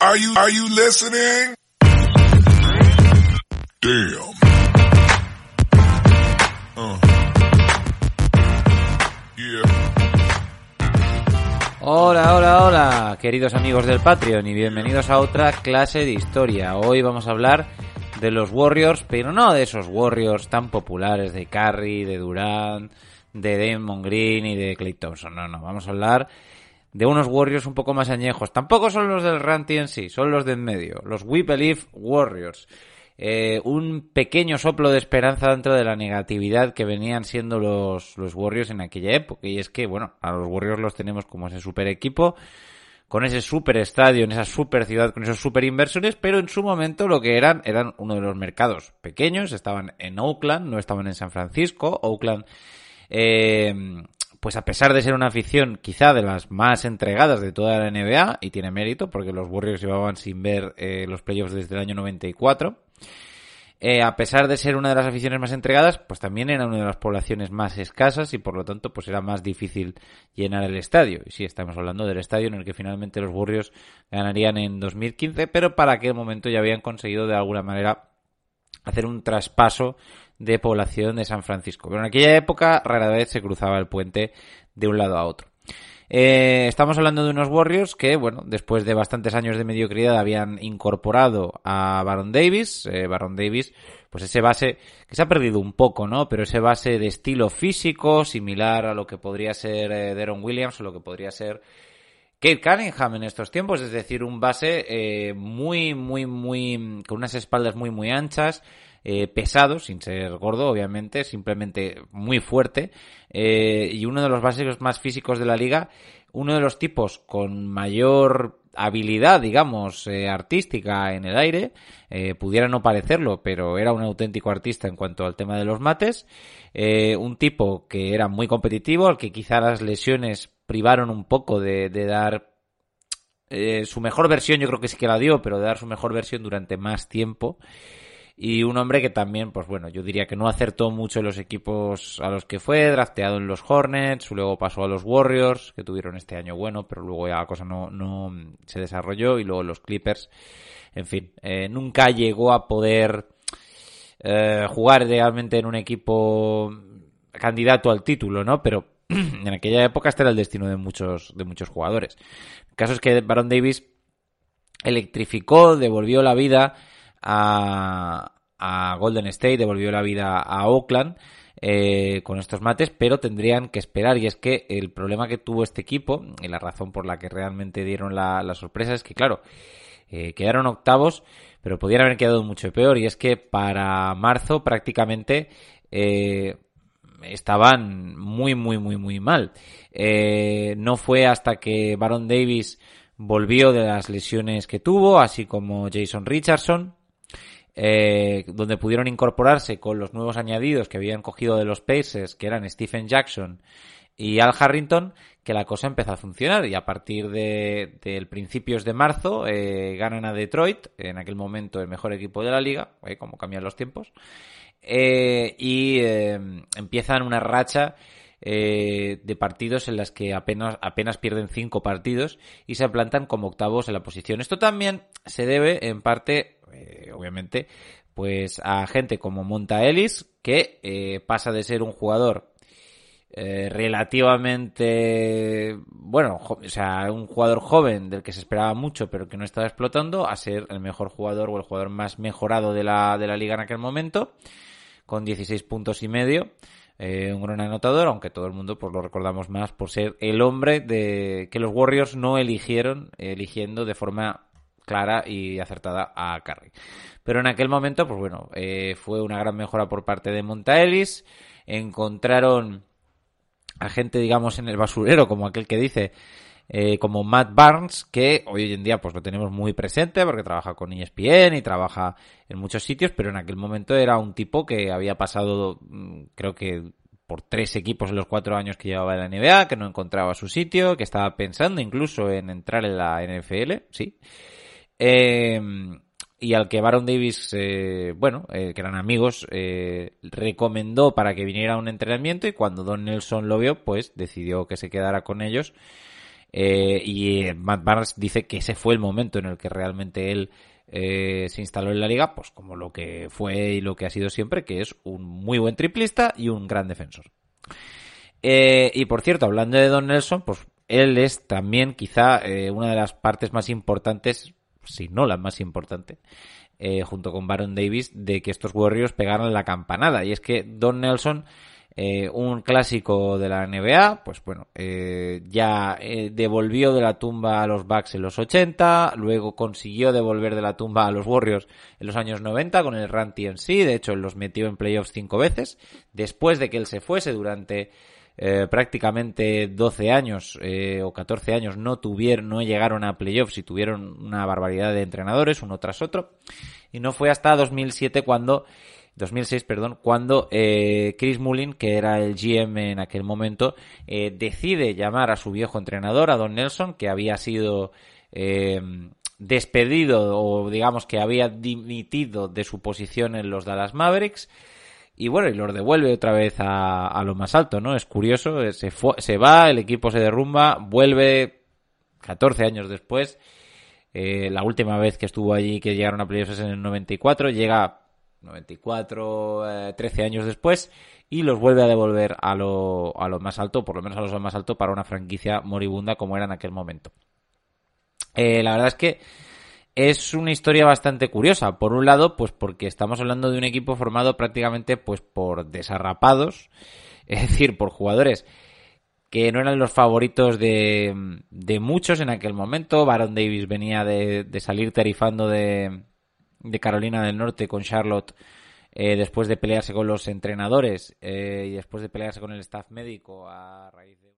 Are you, are you listening? Damn. Uh. Yeah. Hola, hola, hola, queridos amigos del Patreon y bienvenidos a otra clase de historia. Hoy vamos a hablar de los Warriors, pero no de esos Warriors tan populares de Curry, de Durant, de Damon Green y de Clay Thompson. No, no, vamos a hablar de unos Warriors un poco más añejos. Tampoco son los del Ranty en sí, son los de en medio, los We Believe Warriors. Eh, un pequeño soplo de esperanza dentro de la negatividad que venían siendo los, los Warriors en aquella época. Y es que, bueno, a los Warriors los tenemos como ese super equipo, con ese super estadio, en esa super ciudad, con esos super inversores, pero en su momento lo que eran, eran uno de los mercados pequeños, estaban en Oakland, no estaban en San Francisco. Oakland, eh, pues a pesar de ser una afición quizá de las más entregadas de toda la NBA, y tiene mérito porque los Warriors llevaban sin ver eh, los playoffs desde el año 94, eh, a pesar de ser una de las aficiones más entregadas, pues también era una de las poblaciones más escasas y por lo tanto pues era más difícil llenar el estadio. Y sí, estamos hablando del estadio en el que finalmente los Warriors ganarían en 2015, pero para aquel momento ya habían conseguido de alguna manera hacer un traspaso de población de San Francisco. Pero en aquella época rara vez se cruzaba el puente de un lado a otro. Eh, estamos hablando de unos Warriors que, bueno, después de bastantes años de mediocridad habían incorporado a Baron Davis. Eh, Baron Davis, pues ese base que se ha perdido un poco, ¿no? Pero ese base de estilo físico, similar a lo que podría ser eh, Deron Williams o lo que podría ser Kate Cunningham en estos tiempos, es decir, un base eh, muy, muy, muy, con unas espaldas muy, muy anchas, eh, pesado, sin ser gordo, obviamente, simplemente muy fuerte, eh, y uno de los básicos más físicos de la liga, uno de los tipos con mayor habilidad, digamos, eh, artística en el aire, eh, pudiera no parecerlo, pero era un auténtico artista en cuanto al tema de los mates, eh, un tipo que era muy competitivo, al que quizá las lesiones privaron un poco de, de dar eh, su mejor versión, yo creo que sí que la dio, pero de dar su mejor versión durante más tiempo. Y un hombre que también, pues bueno, yo diría que no acertó mucho en los equipos a los que fue, drafteado en los Hornets, luego pasó a los Warriors, que tuvieron este año bueno, pero luego ya la cosa no, no se desarrolló, y luego los Clippers. En fin, eh, nunca llegó a poder eh, jugar realmente en un equipo candidato al título, ¿no? Pero en aquella época este era el destino de muchos, de muchos jugadores. El caso es que Baron Davis electrificó, devolvió la vida a, a Golden State, devolvió la vida a Oakland eh, con estos mates, pero tendrían que esperar. Y es que el problema que tuvo este equipo, y la razón por la que realmente dieron la, sorpresa, es que, claro, eh, quedaron octavos, pero podrían haber quedado mucho peor. Y es que para marzo prácticamente eh, estaban muy, muy, muy, muy mal. Eh, no fue hasta que Baron Davis volvió de las lesiones que tuvo, así como Jason Richardson, eh, donde pudieron incorporarse con los nuevos añadidos que habían cogido de los Pacers, que eran Stephen Jackson y Al Harrington, que la cosa empezó a funcionar y a partir de, principios de marzo eh, ganan a Detroit, en aquel momento el mejor equipo de la liga, eh, como cambian los tiempos, eh, y eh, empiezan una racha eh, de partidos en las que apenas, apenas pierden cinco partidos y se plantan como octavos en la posición. Esto también se debe en parte, eh, obviamente, pues a gente como Monta Ellis, que eh, pasa de ser un jugador eh, relativamente bueno, o sea, un jugador joven del que se esperaba mucho pero que no estaba explotando a ser el mejor jugador o el jugador más mejorado de la, de la liga en aquel momento con 16 puntos y medio eh, un gran anotador, aunque todo el mundo pues lo recordamos más por ser el hombre de que los Warriors no eligieron, eligiendo de forma clara y acertada a Curry. Pero en aquel momento, pues bueno, eh, fue una gran mejora por parte de Monta Ellis. Encontraron a gente, digamos, en el basurero, como aquel que dice, eh, como Matt Barnes, que hoy en día pues lo tenemos muy presente porque trabaja con ESPN y trabaja en muchos sitios, pero en aquel momento era un tipo que había pasado, mm, creo que por tres equipos en los cuatro años que llevaba en la NBA, que no encontraba su sitio, que estaba pensando incluso en entrar en la NFL, sí. Eh, y al que Baron Davis, eh, bueno, eh, que eran amigos, eh, recomendó para que viniera a un entrenamiento y cuando Don Nelson lo vio, pues decidió que se quedara con ellos Eh, y Matt Barnes dice que ese fue el momento en el que realmente él eh, se instaló en la liga, pues como lo que fue y lo que ha sido siempre, que es un muy buen triplista y un gran defensor. Eh, y por cierto, hablando de Don Nelson, pues él es también quizá eh, una de las partes más importantes, si no la más importante, eh, junto con Baron Davis, de que estos Warriors pegaran la campanada. Y es que Don Nelson eh, un clásico de la NBA, pues bueno, eh, ya eh, devolvió de la tumba a los Bucks en los 80, luego consiguió devolver de la tumba a los Warriors en los años 90 con el Run TNC, de hecho los metió en playoffs cinco veces, después de que él se fuese durante eh, prácticamente 12 años eh, o 14 años no tuvieron, no llegaron a playoffs y tuvieron una barbaridad de entrenadores uno tras otro y no fue hasta 2007 cuando 2006, perdón, cuando eh, Chris Mullin, que era el GM en aquel momento, decide llamar a su viejo entrenador, a Don Nelson, que había sido despedido o digamos que había dimitido de su posición en los Dallas Mavericks. Y bueno, y los devuelve otra vez a, a lo más alto, ¿no? Es curioso, eh, se, fue, se va, el equipo se derrumba, vuelve 14 años después. Eh, la última vez que estuvo allí, que llegaron a playoffs en el 94, llega 94, eh, 13 años después, y los vuelve a devolver a lo, a lo más alto, por lo menos a lo más alto, para una franquicia moribunda como era en aquel momento. Eh, la verdad es que es una historia bastante curiosa. Por un lado, pues porque estamos hablando de un equipo formado prácticamente pues por desarrapados, es decir, por jugadores que no eran los favoritos de, de muchos en aquel momento. Baron Davis venía de, de salir tarifando de, de Carolina del Norte con Charlotte eh, después de pelearse con los entrenadores eh, y después de pelearse con el staff médico a raíz de...